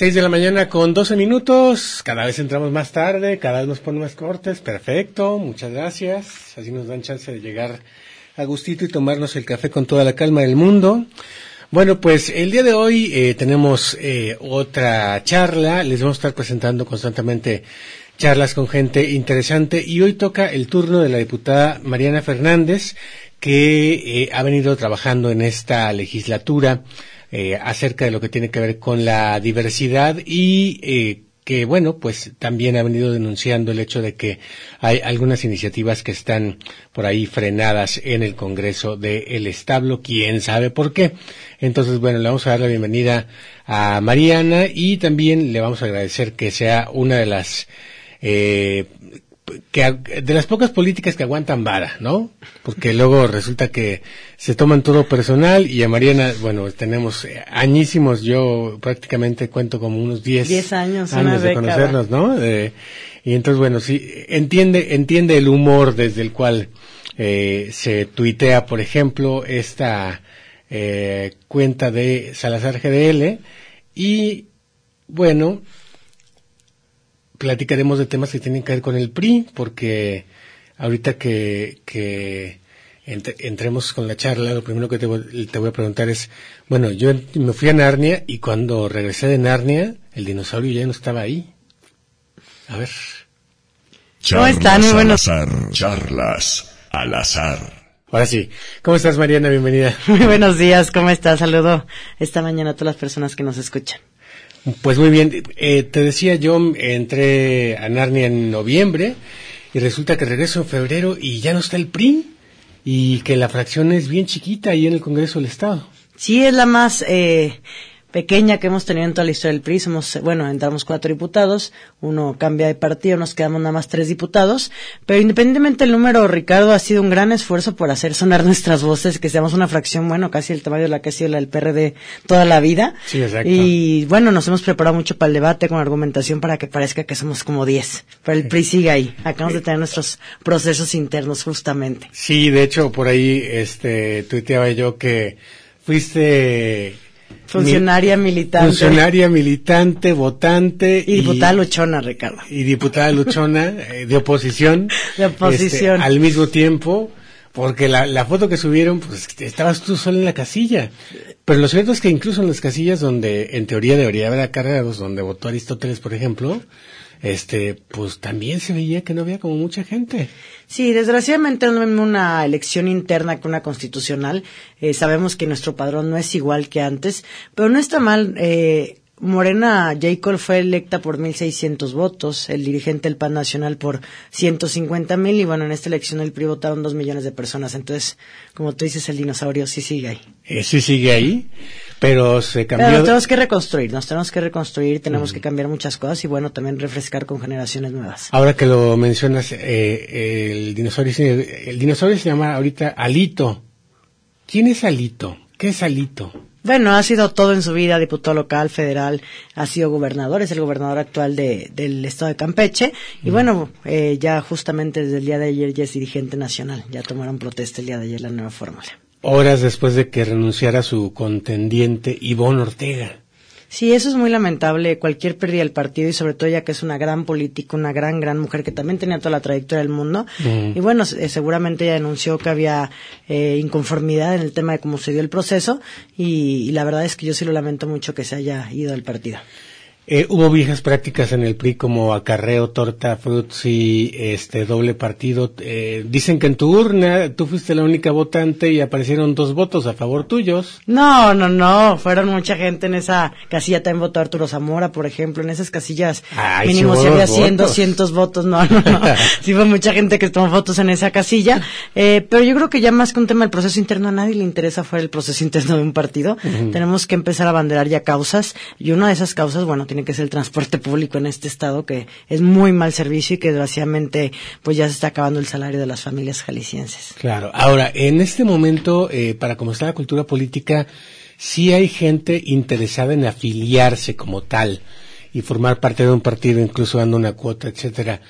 Seis de la mañana con 12 minutos. Cada vez entramos más tarde, cada vez nos ponen más cortes. Perfecto, muchas gracias. Así nos dan chance de llegar a gustito y tomarnos el café con toda la calma del mundo. Bueno, pues el día de hoy eh, tenemos eh, otra charla. Les vamos a estar presentando constantemente charlas con gente interesante y hoy toca el turno de la diputada Mariana Fernández que eh, ha venido trabajando en esta legislatura eh, acerca de lo que tiene que ver con la diversidad y eh, que bueno, pues también ha venido denunciando el hecho de que hay algunas iniciativas que están por ahí frenadas en el Congreso del el Establo, quién sabe por qué. Entonces, bueno, le vamos a dar la bienvenida a Mariana y también le vamos a agradecer que sea una de las eh, que de las pocas políticas que aguantan vara, ¿no? Porque luego resulta que se toman todo personal y a Mariana, bueno, tenemos añísimos, yo prácticamente cuento como unos 10 diez años, años de conocernos, ¿no? Eh, y entonces, bueno, sí, entiende, entiende el humor desde el cual eh, se tuitea, por ejemplo, esta eh, cuenta de Salazar GDL y, bueno, platicaremos de temas que tienen que ver con el PRI, porque ahorita que, que entremos con la charla, lo primero que te voy, te voy, a preguntar es, bueno, yo me fui a Narnia y cuando regresé de Narnia, el dinosaurio ya no estaba ahí. A ver. ¿Cómo están? Muy buenos. Al azar, charlas al azar. Ahora sí. ¿Cómo estás, Mariana? Bienvenida. Muy buenos días. ¿Cómo estás? Saludo esta mañana a todas las personas que nos escuchan. Pues muy bien, eh, te decía yo, entré a Narnia en noviembre y resulta que regreso en febrero y ya no está el PRI y que la fracción es bien chiquita ahí en el Congreso del Estado. Sí, es la más eh, pequeña que hemos tenido en toda la historia del PRI. Somos, bueno, entramos cuatro diputados, uno cambia de partido, nos quedamos nada más tres diputados. Pero independientemente del número, Ricardo, ha sido un gran esfuerzo por hacer sonar nuestras voces, que seamos una fracción, bueno, casi el tamaño de la que ha sido la del PRD toda la vida. Sí, exacto. Y bueno, nos hemos preparado mucho para el debate con argumentación para que parezca que somos como diez. Pero el PRI sigue ahí. Acabamos de tener nuestros procesos internos justamente. Sí, de hecho, por ahí, este, tuiteaba yo que fuiste Funcionaria Mi, militante. Funcionaria militante, votante. Y diputada luchona, Ricardo. Y diputada luchona eh, de oposición. De oposición. Este, al mismo tiempo, porque la, la foto que subieron, pues estabas tú solo en la casilla. Pero lo cierto es que incluso en las casillas donde en teoría debería haber acarreados, donde votó Aristóteles, por ejemplo, este, pues también se veía que no había como mucha gente. Sí, desgraciadamente es una elección interna que una constitucional. Eh, sabemos que nuestro padrón no es igual que antes, pero no está mal. Eh, Morena Jacob fue electa por 1.600 votos, el dirigente del PAN Nacional por 150.000 y bueno, en esta elección el PRI votaron dos millones de personas. Entonces, como tú dices, el dinosaurio sí sigue ahí. Eh, sí sigue ahí, pero se cambió. Pero tenemos que reconstruir, nos tenemos que reconstruir, tenemos que cambiar muchas cosas y bueno, también refrescar con generaciones nuevas. Ahora que lo mencionas, eh, el dinosaurio, el dinosaurio se llama ahorita Alito. ¿Quién es Alito? ¿Qué es Alito? Bueno, ha sido todo en su vida, diputado local, federal, ha sido gobernador, es el gobernador actual de, del estado de Campeche. Y bueno, eh, ya justamente desde el día de ayer ya es dirigente nacional, ya tomaron protesta el día de ayer la nueva fórmula. Horas después de que renunciara su contendiente Ivonne Ortega. Sí, eso es muy lamentable, cualquier pérdida del partido y sobre todo ya que es una gran política, una gran, gran mujer que también tenía toda la trayectoria del mundo. Y bueno, eh, seguramente ella denunció que había eh, inconformidad en el tema de cómo se dio el proceso y, y la verdad es que yo sí lo lamento mucho que se haya ido del partido. Eh, hubo viejas prácticas en el PRI como acarreo, torta, fruits y este doble partido. Eh, dicen que en tu urna tú fuiste la única votante y aparecieron dos votos a favor tuyos. No, no, no. Fueron mucha gente en esa casilla. También votó Arturo Zamora, por ejemplo. En esas casillas Ay, mínimo si hubo había dos 100, votos. 200 votos. No, no, no. sí fue mucha gente que tomó fotos en esa casilla. Eh, pero yo creo que ya más que un tema del proceso interno, a nadie le interesa fuera el proceso interno de un partido. Tenemos que empezar a banderar ya causas. Y una de esas causas, bueno, tiene tiene que ser el transporte público en este estado, que es muy mal servicio y que desgraciadamente pues ya se está acabando el salario de las familias jaliscienses. Claro. Ahora, en este momento, eh, para cómo está la cultura política, sí hay gente interesada en afiliarse como tal y formar parte de un partido, incluso dando una cuota, etcétera.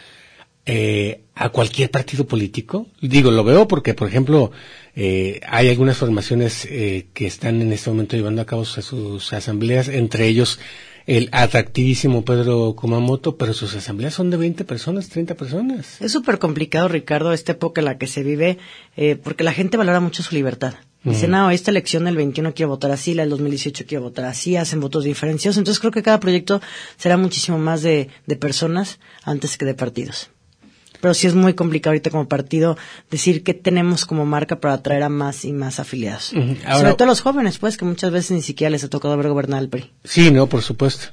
Eh, a cualquier partido político. Digo, lo veo porque, por ejemplo, eh, hay algunas formaciones eh, que están en este momento llevando a cabo sus asambleas, entre ellos el atractivísimo Pedro Kumamoto, pero sus asambleas son de 20 personas, 30 personas. Es súper complicado, Ricardo, esta época en la que se vive, eh, porque la gente valora mucho su libertad. Dice, no, esta elección del 21 quiero votar así, la del 2018 quiero votar así, hacen votos diferenciados. Entonces creo que cada proyecto será muchísimo más de, de personas antes que de partidos pero sí es muy complicado ahorita como partido decir qué tenemos como marca para atraer a más y más afiliados. Sobre todo a los jóvenes, pues, que muchas veces ni siquiera les ha tocado ver gobernar el PRI. Sí, no, por supuesto.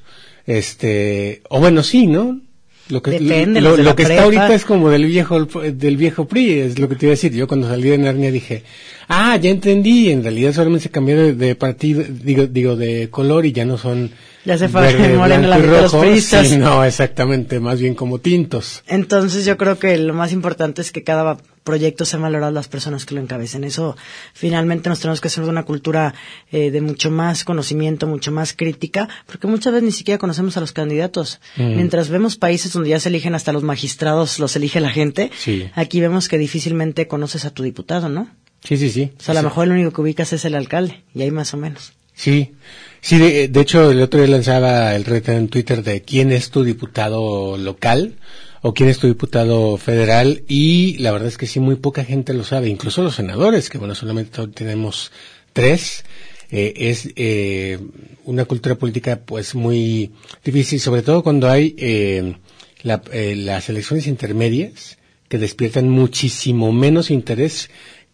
Este, o bueno, sí, ¿no? Lo que, Depende, lo, lo que está ahorita es como del viejo, del viejo PRI, es lo que te iba a decir. Yo cuando salí de Narnia dije, ah, ya entendí, en realidad solamente se cambió de, partido, digo, digo, de color y ya no son ya se fue moreno la los pristas. no, exactamente, más bien como tintos. Entonces yo creo que lo más importante es que cada proyecto se valorado las personas que lo encabecen. Eso finalmente nos tenemos que hacer de una cultura eh, de mucho más conocimiento, mucho más crítica, porque muchas veces ni siquiera conocemos a los candidatos. Mm. Mientras vemos países donde ya se eligen hasta los magistrados, los elige la gente, aquí vemos que difícilmente conoces a tu diputado, ¿no? Sí, sí, sí. O sea, a lo mejor el único que ubicas es el alcalde, y ahí más o menos. Sí, sí, de, hecho el otro día lanzaba el reto en Twitter de quién es tu diputado local o quién es tu diputado federal y la verdad es que sí, muy poca gente lo sabe, incluso los senadores, que bueno, solamente tenemos tres. Eh, es eh, una cultura política pues muy difícil, sobre todo cuando hay eh, las elecciones intermedias que despiertan muchísimo menos interés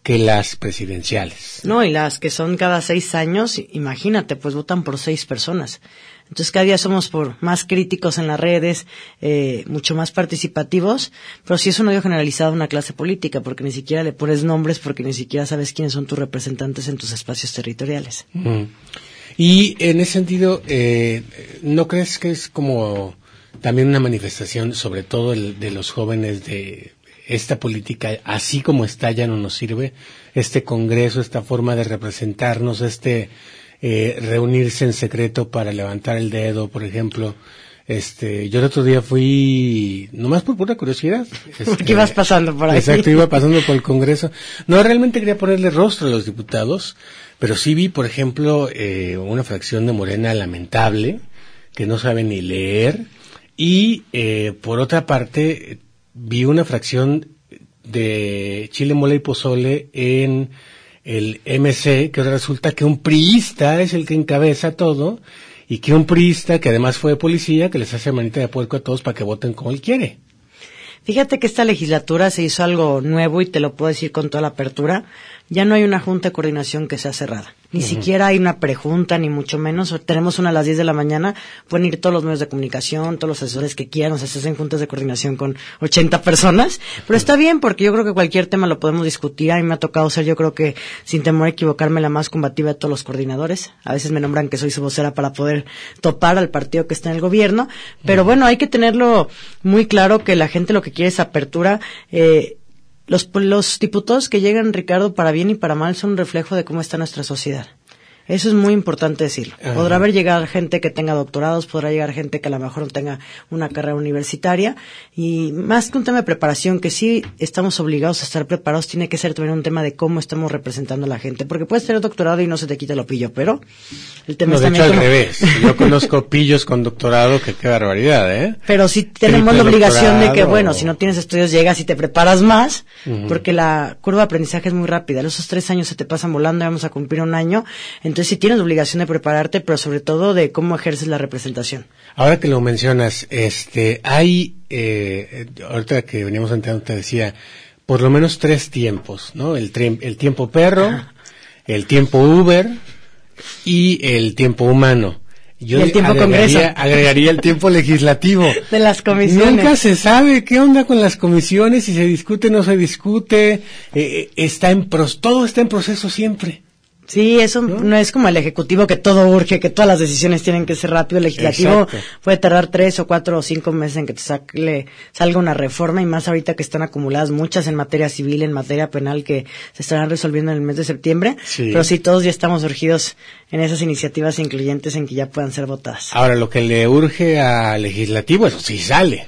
que las presidenciales. No, y las que son cada seis años, imagínate, pues votan por seis personas. Entonces cada día somos por más críticos en las redes, eh, mucho más participativos, pero sí es un odio generalizado a una clase política, porque ni siquiera le pones nombres, porque ni siquiera sabes quiénes son tus representantes en tus espacios territoriales. Y en ese sentido, eh, ¿no crees que es como también una manifestación, sobre todo de los jóvenes de esta política así como está ya no nos sirve, este Congreso, esta forma de representarnos, este eh, reunirse en secreto para levantar el dedo, por ejemplo. Este, yo el otro día fui, nomás por pura curiosidad. Este, ¿Qué ibas pasando por ahí? Exacto, iba pasando por el Congreso. No, realmente quería ponerle rostro a los diputados, pero sí vi, por ejemplo, eh, una fracción de Morena lamentable, que no sabe ni leer, y eh, por otra parte, vi una fracción de Chile Mole y Pozole en el MC, que resulta que un priista es el que encabeza todo, y que un priista, que además fue policía, que les hace manita de puerco a todos para que voten como él quiere. Fíjate que esta legislatura se hizo algo nuevo y te lo puedo decir con toda la apertura. Ya no hay una junta de coordinación que sea cerrada. Ni siquiera hay una prejunta, ni mucho menos. Tenemos una a las 10 de la mañana, pueden ir todos los medios de comunicación, todos los asesores que quieran, o sea, se hacen juntas de coordinación con 80 personas. Pero está bien, porque yo creo que cualquier tema lo podemos discutir. A mí me ha tocado ser, yo creo que, sin temor a equivocarme, la más combativa de todos los coordinadores. A veces me nombran que soy su vocera para poder topar al partido que está en el gobierno. Pero bueno, hay que tenerlo muy claro que la gente lo que quiere es apertura. Eh, los, los diputados que llegan, Ricardo, para bien y para mal, son un reflejo de cómo está nuestra sociedad. Eso es muy importante decirlo. Podrá haber llegado gente que tenga doctorados, podrá llegar gente que a lo mejor no tenga una carrera universitaria y más que un tema de preparación, que sí estamos obligados a estar preparados, tiene que ser también un tema de cómo estamos representando a la gente, porque puedes tener doctorado y no se te quita lo pillo, pero el tema no, de hecho, al revés. Yo conozco pillos con doctorado que qué barbaridad, ¿eh? Pero sí tenemos la obligación de que, bueno, si no tienes estudios llegas y te preparas más, porque la curva de aprendizaje es muy rápida. Esos tres años se te pasan volando, vamos a cumplir un año. Entonces sí tienes la obligación de prepararte, pero sobre todo de cómo ejerces la representación. Ahora que lo mencionas, este, hay, eh, ahorita que veníamos entrando te decía, por lo menos tres tiempos, ¿no? El, el tiempo perro, el tiempo Uber y el tiempo humano. Yo el tiempo agregaría, Congreso. agregaría el tiempo legislativo. De las comisiones. Nunca se sabe qué onda con las comisiones, si se discute o no se discute. Eh, eh, está en todo está en proceso siempre. Sí, eso ¿no? es como el ejecutivo que todo urge, que todas las decisiones tienen que ser rápido. El legislativo puede tardar tres o cuatro o cinco meses en que te salga una reforma y más ahorita que están acumuladas muchas en materia civil, en materia penal que se estarán resolviendo en el mes de septiembre. Pero sí, todos ya estamos urgidos en esas iniciativas incluyentes en que ya puedan ser votadas. Ahora, lo que le urge al legislativo, eso sí sale.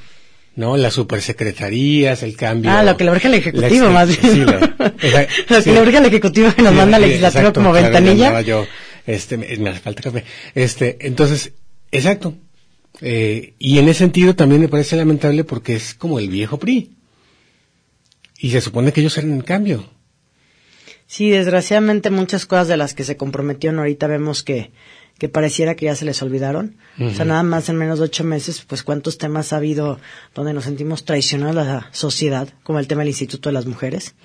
¿No? Las supersecretarías, el cambio. Ah, lo que le urge al Ejecutivo, más bien. Sí, lo que le urge al Ejecutivo que nos manda al legislativo como ventanilla. Yo, este, me hace falta café. Este, entonces, exacto. Eh, y en ese sentido también me parece lamentable porque es como el viejo PRI. Y se supone que ellos eran el cambio. Sí, desgraciadamente muchas cosas de las que se comprometieron ahorita vemos que que pareciera que ya se les olvidaron. O sea, nada más en menos de ocho meses, pues cuántos temas ha habido donde nos sentimos traicionados a la sociedad, como el tema del Instituto de las Mujeres,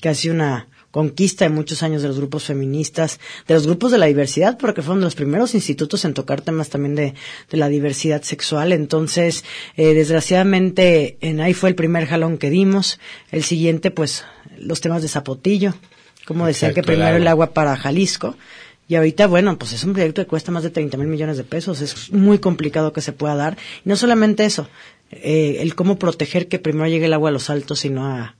que ha sido una conquista de muchos años de los grupos feministas, de los grupos de la diversidad, porque fueron los primeros institutos en tocar temas también de, de la diversidad sexual. Entonces, eh, desgraciadamente, en ahí fue el primer jalón que dimos. El siguiente, pues, los temas de Zapotillo, como decía que primero el agua para Jalisco y ahorita, bueno, pues es un proyecto que cuesta más de 30 mil millones de pesos. Es muy complicado que se pueda dar. Y no solamente eso, eh, el cómo proteger que primero llegue el agua a los altos y no a,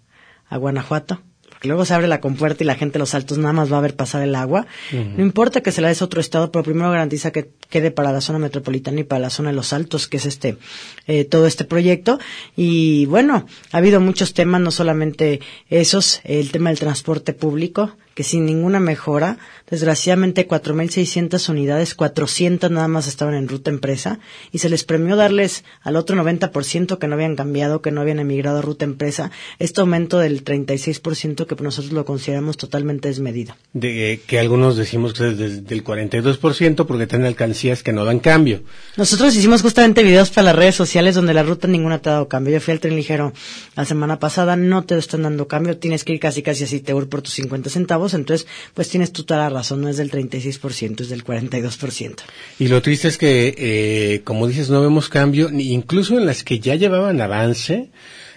a Guanajuato luego se abre la compuerta y la gente de los altos nada más va a ver pasar el agua. No importa que se la des a otro estado, pero primero garantiza que quede para la zona metropolitana y para la zona de los altos, que es este eh, todo este proyecto. Y bueno, ha habido muchos temas, no solamente esos, el tema del transporte público, que sin ninguna mejora, desgraciadamente 4.600 unidades, 400 nada más estaban en ruta empresa y se les premió darles al otro 90% que no habían cambiado, que no habían emigrado a ruta empresa, este aumento del 36% que nosotros lo consideramos totalmente desmedido. De, que algunos decimos que es del 42% porque tienen alcancías que no dan cambio. Nosotros hicimos justamente videos para las redes sociales donde la ruta ninguna te ha dado cambio. Yo fui al tren ligero la semana pasada, no te están dando cambio, tienes que ir casi casi así te voy por tus 50 centavos, entonces pues tienes tú toda la razón, no es del 36%, es del 42%. Y lo triste es que, eh, como dices, no vemos cambio, incluso en las que ya llevaban avance,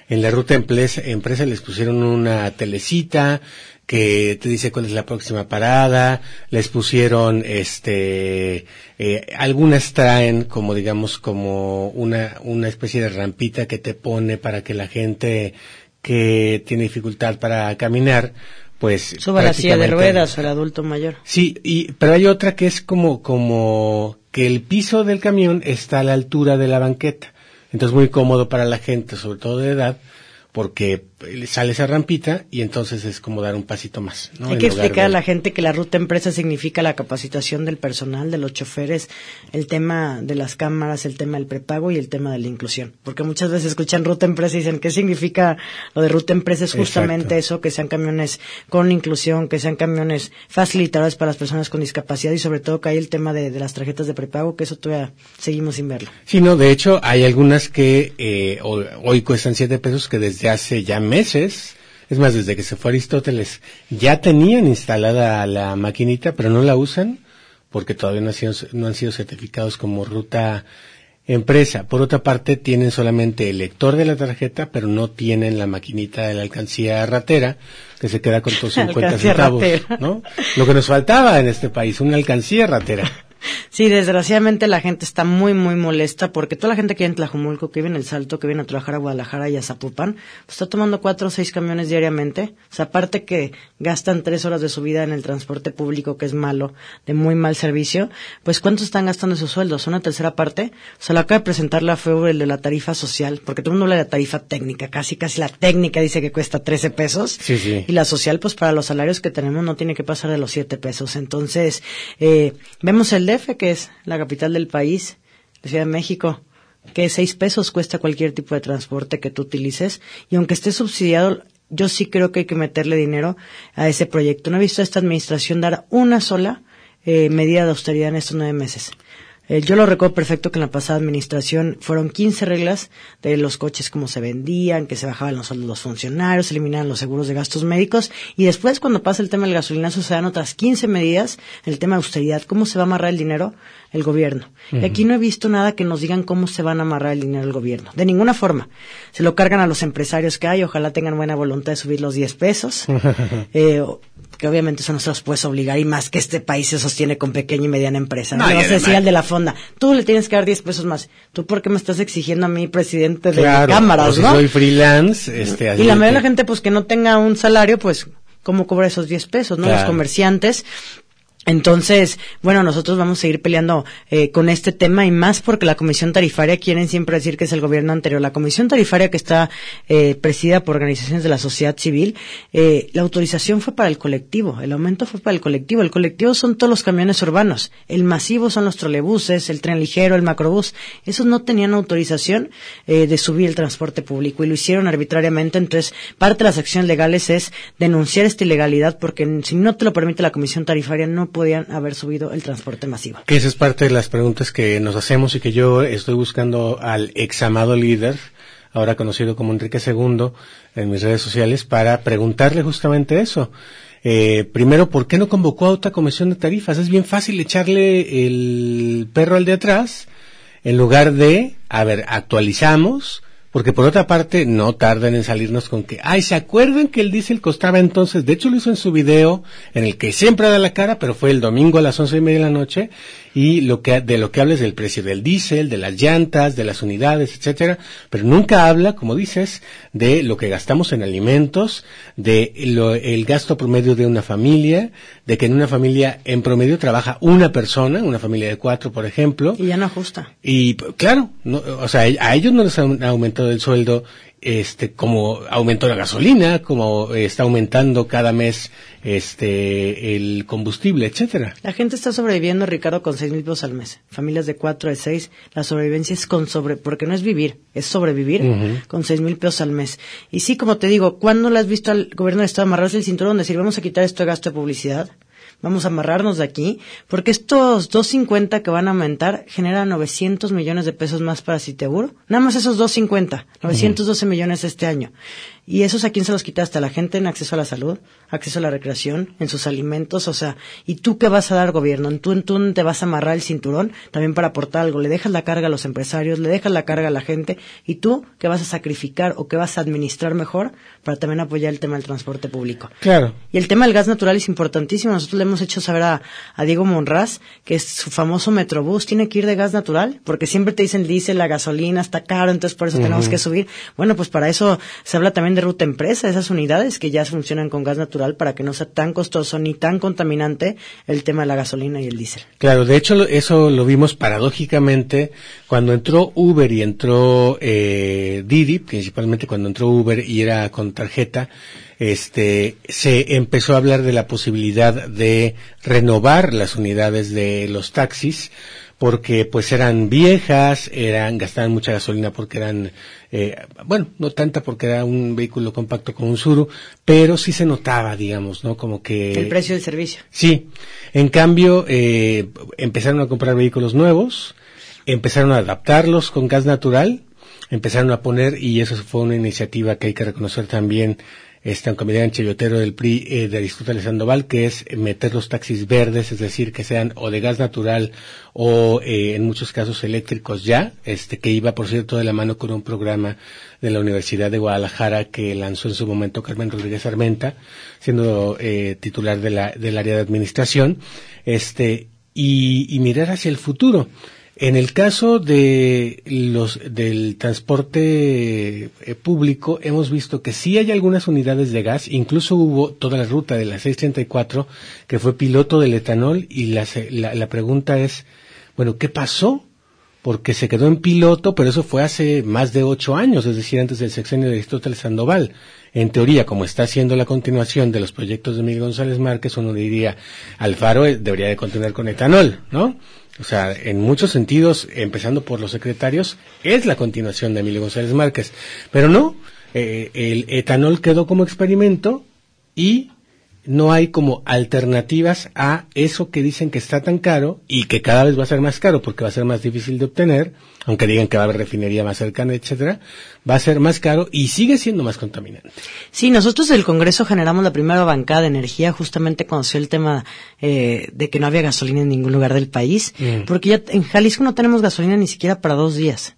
en la ruta empresa, empresa les pusieron una telecita que te dice cuál es la próxima parada, les pusieron este eh, algunas traen como digamos como una una especie de rampita que te pone para que la gente que tiene dificultad para caminar pues suba la silla de ruedas o el adulto mayor. Sí, y pero hay otra que es como como que el piso del camión está a la altura de la banqueta. Entonces muy cómodo para la gente, sobre todo de edad, porque sale esa rampita y entonces es como dar un pasito más. Hay que explicar a la gente que la ruta empresa significa la capacitación del personal, de los choferes, el tema de las cámaras, el tema del prepago y el tema de la inclusión. Porque muchas veces escuchan ruta empresa y dicen, ¿qué significa lo de ruta empresa? Es justamente eso, que sean camiones con inclusión, que sean camiones facilitadores para las personas con discapacidad y sobre todo que hay el tema de, las tarjetas de prepago, que eso todavía seguimos sin verlo. Sí, no, de hecho hay algunas que eh, hoy cuestan siete pesos que desde hace ya meses, es más, desde que se fue Aristóteles, ya tenían instalada la maquinita, pero no la usan porque todavía no, han sido, no han sido certificados como ruta empresa. Por otra parte, tienen solamente el lector de la tarjeta, pero no tienen la maquinita de la alcancía ratera, que se queda con tus 50 centavos, ¿no? Lo que nos faltaba en este país, una alcancía ratera. Sí, desgraciadamente la gente está muy, muy molesta porque toda la gente que viene en Tlajumulco, que viene en El Salto, que viene a trabajar a Guadalajara y a Zapopan, pues está tomando cuatro o seis camiones diariamente. O sea, aparte que gastan tres horas de su vida en el transporte público, que es malo, de muy mal servicio, pues ¿cuánto están gastando esos sueldos? ¿Una tercera parte? O sea, lo acaba de presentar la FEU, el de la tarifa social, porque todo el mundo habla de la tarifa técnica, casi, casi la técnica dice que cuesta 13 pesos. Sí, sí. Y la social, pues para los salarios que tenemos no tiene que pasar de los 7 pesos. Entonces, eh, vemos el DF, que es la capital del país, la Ciudad de México, que seis pesos cuesta cualquier tipo de transporte que tú utilices, y aunque esté subsidiado, yo sí creo que hay que meterle dinero a ese proyecto. No he visto a esta administración dar una sola eh, medida de austeridad en estos nueve meses. Eh, yo lo recuerdo perfecto que en la pasada administración fueron 15 reglas de los coches, cómo se vendían, que se bajaban los sueldos de los funcionarios, eliminaban los seguros de gastos médicos y después cuando pasa el tema del gasolinazo se dan otras 15 medidas, el tema de austeridad, cómo se va a amarrar el dinero. El gobierno. Y aquí no he visto nada que nos digan cómo se van a amarrar el dinero del gobierno. De ninguna forma. Se lo cargan a los empresarios que hay, ojalá tengan buena voluntad de subir los 10 pesos. eh, que obviamente eso no se los puedes obligar y más que este país se sostiene con pequeña y mediana empresa. No, No, le vas a decir además- al de la fonda, tú le tienes que dar 10 pesos más. ¿Tú por qué me estás exigiendo a mí, presidente de Claro, cámaras, no? soy freelance, este, Y la mayoría de la gente, pues que no tenga un salario, pues, ¿cómo cobra esos 10 pesos, no? Los comerciantes. Entonces, bueno, nosotros vamos a seguir peleando eh, con este tema y más porque la comisión tarifaria quieren siempre decir que es el gobierno anterior. La comisión tarifaria que está eh, presidida por organizaciones de la sociedad civil, eh, la autorización fue para el colectivo, el aumento fue para el colectivo. El colectivo son todos los camiones urbanos, el masivo son los trolebuses, el tren ligero, el macrobús. Esos no tenían autorización eh, de subir el transporte público y lo hicieron arbitrariamente. Entonces, parte de las acciones legales es denunciar esta ilegalidad porque si no te lo permite la comisión tarifaria no podían haber subido el transporte masivo. Que esa es parte de las preguntas que nos hacemos y que yo estoy buscando al examado líder, ahora conocido como Enrique II, en mis redes sociales, para preguntarle justamente eso. Eh, primero, ¿por qué no convocó a otra comisión de tarifas? Es bien fácil echarle el perro al de atrás, en lugar de, a ver, actualizamos, porque por otra parte no tardan en salirnos con que, ay, ¿se acuerdan que el diésel costaba entonces? De hecho lo hizo en su video, en el que siempre da la cara, pero fue el domingo a las once y media de la noche, y lo que, de lo que habla es del precio del diésel, de las llantas, de las unidades, etcétera, pero nunca habla, como dices, de lo que gastamos en alimentos, de lo- el gasto promedio de una familia, de que en una familia en promedio trabaja una persona, una familia de cuatro, por ejemplo, Y ya no ajusta. y claro, no, o sea, a ellos no les han aumentado el sueldo, este, como aumentó la gasolina, como está aumentando cada mes, este, el combustible, etcétera. La gente está sobreviviendo, Ricardo, con seis mil pesos al mes. Familias de cuatro, de seis. La sobrevivencia es con sobre, porque no es vivir, es sobrevivir con seis mil pesos al mes. Y sí, como te digo, ¿cuándo le has visto al gobierno del Estado amarrarse el cinturón? Decir, vamos a quitar esto de gasto de publicidad. Vamos a amarrarnos de aquí, porque estos 250 que van a aumentar generan 900 millones de pesos más para Citeguro. Nada más esos 250, 912 millones este año. Y esos a quién se los quitaste? A la gente en acceso a la salud, acceso a la recreación, en sus alimentos, o sea, ¿y tú qué vas a dar gobierno? ¿Tú, en tú te vas a amarrar el cinturón también para aportar algo? ¿Le dejas la carga a los empresarios? ¿Le dejas la carga a la gente? ¿Y tú qué vas a sacrificar o qué vas a administrar mejor para también apoyar el tema del transporte público? Claro. Y el tema del gas natural es importantísimo. Nosotros le hemos hecho saber a, a Diego Monraz que es su famoso Metrobús tiene que ir de gas natural, porque siempre te dicen diésel, la gasolina está caro, entonces por eso tenemos que subir. Bueno, pues para eso se habla también de ruta empresa, esas unidades que ya funcionan con gas natural para que no sea tan costoso ni tan contaminante el tema de la gasolina y el diésel. Claro, de hecho eso lo vimos paradójicamente cuando entró Uber y entró eh, Didi, principalmente cuando entró Uber y era con tarjeta, este, se empezó a hablar de la posibilidad de renovar las unidades de los taxis porque pues eran viejas, eran gastaban mucha gasolina porque eran eh, bueno, no tanta porque era un vehículo compacto con un Suru, pero sí se notaba, digamos, ¿no? Como que El precio del servicio. Sí, en cambio eh, empezaron a comprar vehículos nuevos, empezaron a adaptarlos con gas natural, empezaron a poner, y eso fue una iniciativa que hay que reconocer también, aunque me digan chayotero del PRI eh, de Aristóteles Sandoval, que es meter los taxis verdes, es decir, que sean o de gas natural o eh, en muchos casos eléctricos ya, este, que iba por cierto de la mano con un programa de la Universidad de Guadalajara que lanzó en su momento Carmen Rodríguez Armenta, siendo eh, titular de la, del área de administración, este, y, y mirar hacia el futuro. En el caso de los del transporte eh, público hemos visto que sí hay algunas unidades de gas, incluso hubo toda la ruta de la 634 que fue piloto del etanol y la, la, la pregunta es, bueno, ¿qué pasó? Porque se quedó en piloto, pero eso fue hace más de ocho años, es decir, antes del sexenio de Aristóteles Sandoval. En teoría, como está haciendo la continuación de los proyectos de Miguel González Márquez, uno diría, Alfaro eh, debería de continuar con etanol, ¿no? O sea, en muchos sentidos, empezando por los secretarios, es la continuación de Emilio González Márquez. Pero no, eh, el etanol quedó como experimento y no hay como alternativas a eso que dicen que está tan caro y que cada vez va a ser más caro porque va a ser más difícil de obtener, aunque digan que va a haber refinería más cercana, etcétera, va a ser más caro y sigue siendo más contaminante. Sí, nosotros del Congreso generamos la primera bancada de energía justamente cuando se el tema eh, de que no había gasolina en ningún lugar del país, Mm. porque ya en Jalisco no tenemos gasolina ni siquiera para dos días.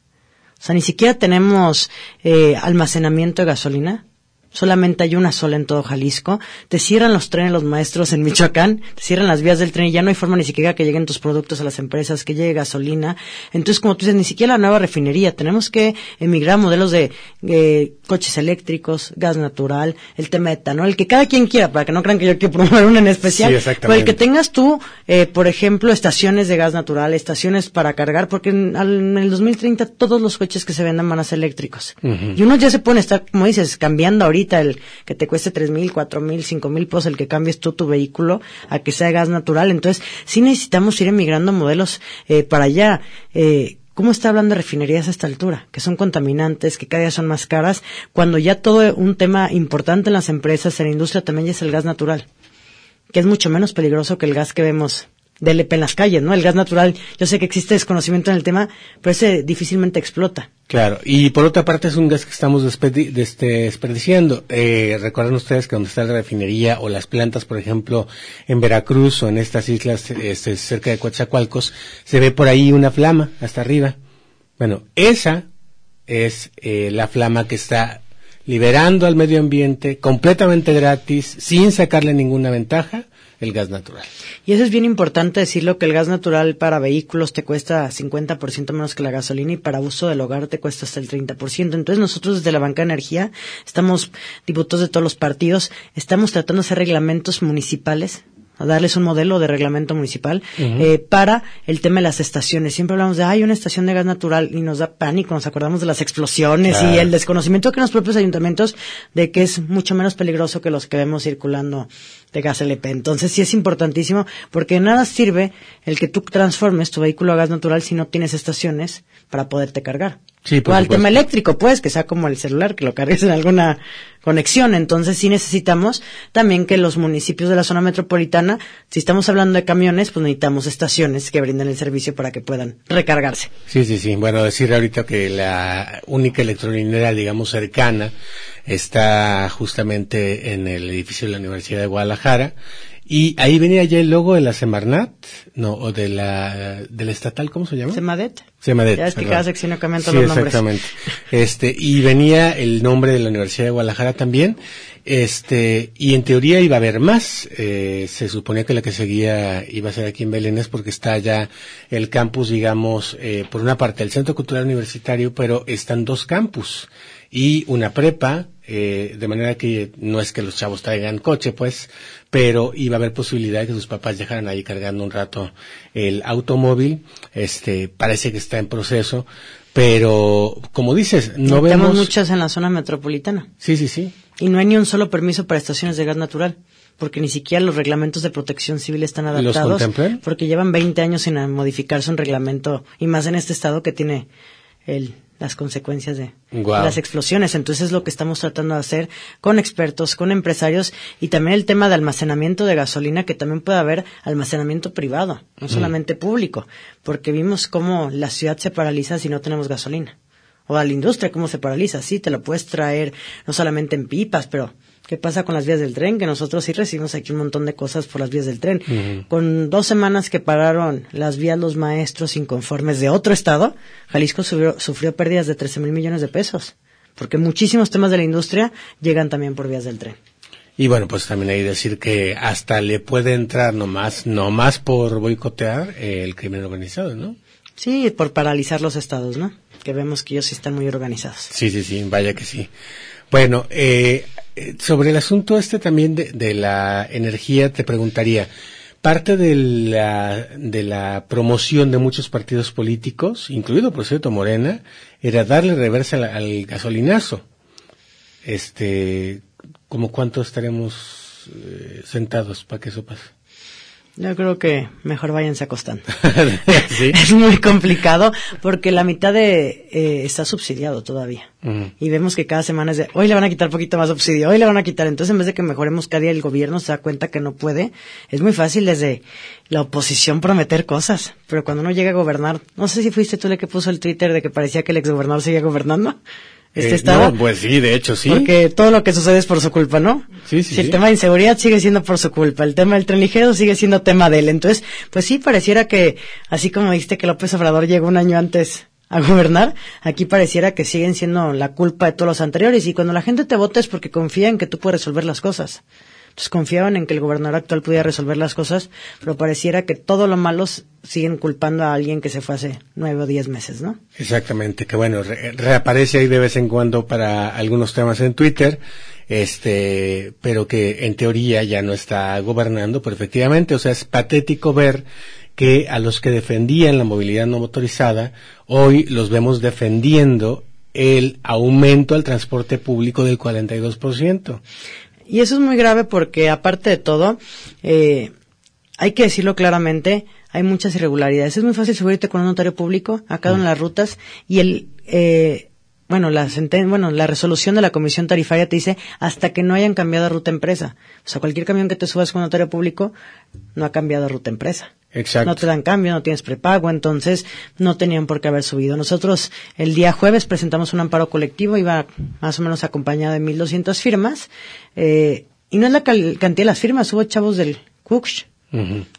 O sea, ni siquiera tenemos eh, almacenamiento de gasolina. Solamente hay una sola en todo Jalisco. Te cierran los trenes los maestros en Michoacán, te cierran las vías del tren y ya no hay forma ni siquiera que lleguen tus productos a las empresas, que llegue gasolina. Entonces, como tú dices, ni siquiera la nueva refinería. Tenemos que emigrar a modelos de eh, coches eléctricos, gas natural, el tema de etanol, que cada quien quiera, para que no crean que yo quiero promover una en especial. Sí, exactamente. Pero el que tengas tú, eh, por ejemplo, estaciones de gas natural, estaciones para cargar, porque en, al- en el 2030 todos los coches que se vendan van a ser eléctricos. Y uno ya se pone a estar, como dices, cambiando ahorita el que te cueste tres mil, cuatro mil, cinco mil pesos el que cambies tú tu vehículo a que sea gas natural. Entonces, sí necesitamos ir emigrando modelos eh, para allá. Eh, ¿Cómo está hablando de refinerías a esta altura? Que son contaminantes, que cada día son más caras, cuando ya todo un tema importante en las empresas, en la industria también ya es el gas natural que es mucho menos peligroso que el gas que vemos de LP en las calles, ¿no? El gas natural, yo sé que existe desconocimiento en el tema, pero ese difícilmente explota. Claro, y por otra parte es un gas que estamos desperdiciando. Eh, recuerden ustedes que donde está la refinería o las plantas, por ejemplo, en Veracruz o en estas islas este, cerca de Coatzacoalcos, se ve por ahí una flama hasta arriba. Bueno, esa es eh, la flama que está liberando al medio ambiente completamente gratis, sin sacarle ninguna ventaja, el gas natural. Y eso es bien importante decirlo, que el gas natural para vehículos te cuesta 50% menos que la gasolina y para uso del hogar te cuesta hasta el 30%. Entonces nosotros desde la Banca de Energía estamos, diputados de todos los partidos, estamos tratando de hacer reglamentos municipales a darles un modelo de reglamento municipal eh, para el tema de las estaciones. Siempre hablamos de, hay una estación de gas natural y nos da pánico, nos acordamos de las explosiones y el desconocimiento que los propios ayuntamientos de que es mucho menos peligroso que los que vemos circulando de gas LP. Entonces sí es importantísimo porque nada sirve el que tú transformes tu vehículo a gas natural si no tienes estaciones para poderte cargar. Sí, por o al supuesto. tema eléctrico, pues, que sea como el celular, que lo cargues en alguna conexión. Entonces sí necesitamos también que los municipios de la zona metropolitana, si estamos hablando de camiones, pues necesitamos estaciones que brinden el servicio para que puedan recargarse. Sí, sí, sí. Bueno, decir ahorita que la única electrolinera, digamos, cercana está justamente en el edificio de la Universidad de Guadalajara. Y ahí venía ya el logo de la Semarnat, no, o de la, de la estatal, ¿cómo se llama? Semadet. Semadet, Ya ves que perdón. cada sección cambian todos Sí, los nombres. exactamente. Este, y venía el nombre de la Universidad de Guadalajara también. Este, y en teoría iba a haber más. Eh, se suponía que la que seguía iba a ser aquí en Belénes porque está ya el campus, digamos, eh, por una parte el Centro Cultural Universitario, pero están dos campus y una prepa, eh, de manera que no es que los chavos traigan coche, pues, pero iba a haber posibilidad de que sus papás dejaran ahí cargando un rato el automóvil. Este, parece que está en proceso, pero como dices, no Tenemos vemos. muchas en la zona metropolitana. Sí, sí, sí. Y no hay ni un solo permiso para estaciones de gas natural, porque ni siquiera los reglamentos de protección civil están ¿Los adaptados, contemplan? porque llevan 20 años sin modificarse un reglamento, y más en este estado que tiene el, las consecuencias de, las explosiones. Entonces es lo que estamos tratando de hacer con expertos, con empresarios, y también el tema de almacenamiento de gasolina, que también puede haber almacenamiento privado, no solamente público, porque vimos cómo la ciudad se paraliza si no tenemos gasolina o a la industria, cómo se paraliza. Sí, te lo puedes traer no solamente en pipas, pero ¿qué pasa con las vías del tren? Que nosotros sí recibimos aquí un montón de cosas por las vías del tren. Con dos semanas que pararon las vías los maestros inconformes de otro estado, Jalisco sufrió, sufrió pérdidas de 13 mil millones de pesos. Porque muchísimos temas de la industria llegan también por vías del tren. Y bueno, pues también hay que decir que hasta le puede entrar nomás, nomás por boicotear el crimen organizado, ¿no? Sí, por paralizar los estados, ¿no? Que vemos que ellos sí están muy organizados. Sí, sí, sí, vaya que sí. Bueno, eh, sobre el asunto este también de, la energía, te preguntaría, parte de la, de la promoción de muchos partidos políticos, incluido por cierto Morena, era darle reversa al, al gasolinazo. Este, ¿como cuánto estaremos eh, sentados para que eso pase? Yo creo que mejor váyanse acostando. Es muy complicado porque la mitad de eh, está subsidiado todavía. Y vemos que cada semana es de, hoy le van a quitar poquito más subsidio, hoy le van a quitar. Entonces, en vez de que mejoremos cada día, el gobierno se da cuenta que no puede. Es muy fácil desde la oposición prometer cosas. Pero cuando uno llega a gobernar, no sé si fuiste tú el que puso el Twitter de que parecía que el exgobernador seguía gobernando este eh, estado. pues sí, de hecho sí. Porque todo lo que sucede es por su culpa, ¿no? Sí, sí. Si el tema de inseguridad sigue siendo por su culpa, el tema del tren ligero sigue siendo tema de él. Entonces, pues sí, pareciera que, así como dijiste que López Obrador llegó un año antes a gobernar, aquí pareciera que siguen siendo la culpa de todos los anteriores. Y cuando la gente te vota es porque confía en que tú puedes resolver las cosas. Entonces confiaban en que el gobernador actual pudiera resolver las cosas, pero pareciera que todo lo malo siguen culpando a alguien que se fue hace nueve o diez meses, ¿no? Exactamente, que bueno, reaparece ahí de vez en cuando para algunos temas en Twitter, este, pero que en teoría ya no está gobernando, pero efectivamente, o sea, es patético ver que a los que defendían la movilidad no motorizada, hoy los vemos defendiendo el aumento al transporte público del 42%. Y eso es muy grave porque, aparte de todo, eh, hay que decirlo claramente, hay muchas irregularidades. Es muy fácil subirte con un notario público a cada una de las rutas y el, eh, bueno, la bueno, la resolución de la comisión tarifaria te dice hasta que no hayan cambiado ruta empresa. O sea, cualquier camión que te subas con un notario público no ha cambiado ruta empresa. Exacto. No te dan cambio, no tienes prepago, entonces no tenían por qué haber subido. Nosotros el día jueves presentamos un amparo colectivo, iba más o menos acompañado de 1.200 firmas, eh, y no es la cantidad de las firmas, hubo chavos del Cooksh,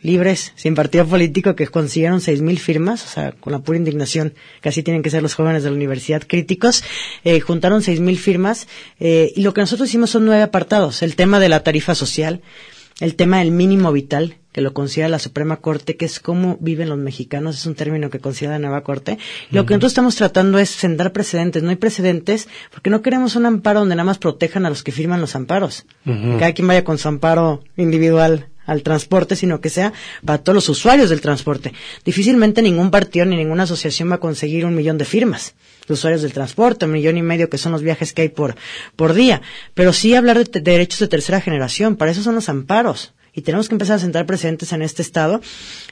libres, sin partido político, que consiguieron 6.000 firmas, o sea, con la pura indignación, que así tienen que ser los jóvenes de la universidad críticos, eh, juntaron 6.000 firmas, eh, y lo que nosotros hicimos son nueve apartados. El tema de la tarifa social, el tema del mínimo vital, que lo considera la Suprema Corte, que es cómo viven los mexicanos, es un término que considera la nueva Corte. Lo que nosotros estamos tratando es sentar precedentes. No hay precedentes porque no queremos un amparo donde nada más protejan a los que firman los amparos. Cada quien vaya con su amparo individual al transporte, sino que sea para todos los usuarios del transporte. Difícilmente ningún partido ni ninguna asociación va a conseguir un millón de firmas de usuarios del transporte, un millón y medio que son los viajes que hay por, por día. Pero sí hablar de derechos de tercera generación, para eso son los amparos y tenemos que empezar a sentar presentes en este Estado.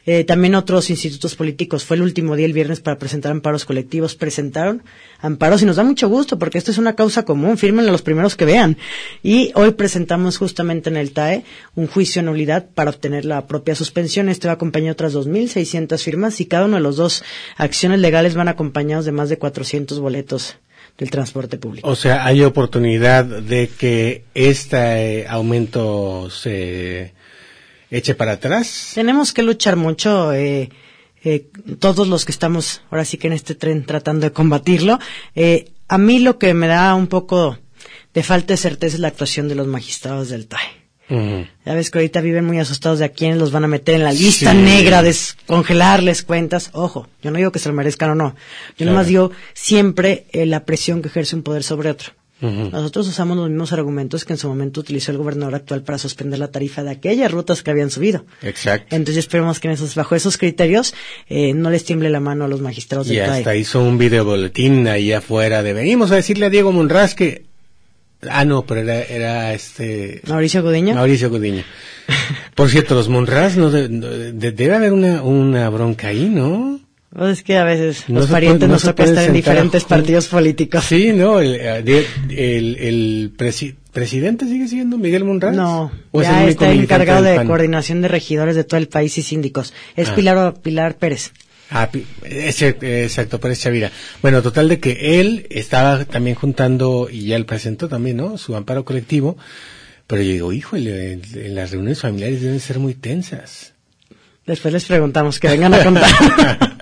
Eh, también otros institutos políticos. Fue el último día, el viernes, para presentar amparos colectivos. Presentaron amparos y nos da mucho gusto porque esto es una causa común. Firmen los primeros que vean. Y hoy presentamos justamente en el TAE un juicio en nulidad para obtener la propia suspensión. Este va acompañado de otras 2.600 firmas y cada uno de los dos acciones legales van acompañados de más de 400 boletos del transporte público. O sea, hay oportunidad de que este aumento se eche para atrás. Tenemos que luchar mucho. Eh, eh, todos los que estamos ahora sí que en este tren tratando de combatirlo. Eh, a mí lo que me da un poco de falta de certeza es la actuación de los magistrados del TAE. Ya ves que ahorita viven muy asustados de a quiénes los van a meter en la lista negra, descongelarles cuentas. Ojo, yo no digo que se lo merezcan o no. Yo nomás digo siempre la presión que ejerce un poder sobre otro. Nosotros usamos los mismos argumentos que en su momento utilizó el gobernador actual para suspender la tarifa de aquellas rutas que habían subido. Exacto. Entonces esperemos que bajo esos criterios eh, no les tiemble la mano a los magistrados y hasta hizo un video boletín ahí afuera de venimos a decirle a Diego Monraz que ah no pero era, era este Mauricio Gudiño. Mauricio Gudiño. Por cierto los Monraz no, debe haber una una bronca ahí no es que a veces los parientes nos toca estar en diferentes partidos políticos. Sí, ¿no? El, el, presidente sigue siendo Miguel Monraz. No, ya está encargado de coordinación de regidores de todo el país y síndicos. Es ah. Pilar, Pilar Pérez. Ah, ese, exacto, Pérez Chavira. Bueno, total de que él estaba también juntando, y ya él presentó también, ¿no? Su amparo colectivo. Pero yo digo, hijo, las reuniones familiares deben ser muy tensas. Después les preguntamos que vengan a contar.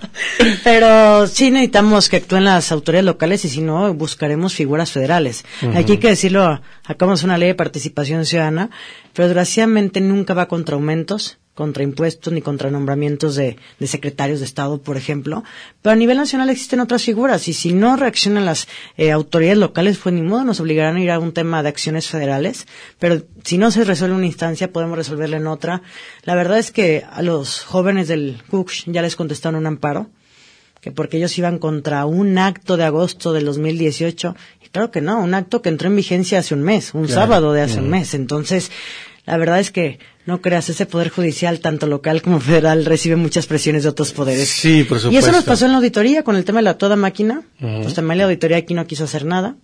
Pero sí necesitamos que actúen las autoridades locales y si no, buscaremos figuras federales. Aquí hay que decirlo, acabamos una ley de participación ciudadana, pero desgraciadamente nunca va contra aumentos contra impuestos ni contra nombramientos de, secretarios de Estado, por ejemplo. Pero a nivel nacional existen otras figuras y si no reaccionan las eh, autoridades locales, pues ni modo, nos obligarán a ir a un tema de acciones federales. Pero si no se resuelve una instancia, podemos resolverla en otra. La verdad es que a los jóvenes del CUCH ya les contestaron un amparo que porque ellos iban contra un acto de agosto del 2018. Y claro que no, un acto que entró en vigencia hace un mes, un sábado de hace un mes. Entonces, la verdad es que no creas, ese poder judicial, tanto local como federal, recibe muchas presiones de otros poderes. Sí, por supuesto. Y eso nos pasó en la auditoría con el tema de la toda máquina. Pues también la auditoría aquí no quiso hacer nada.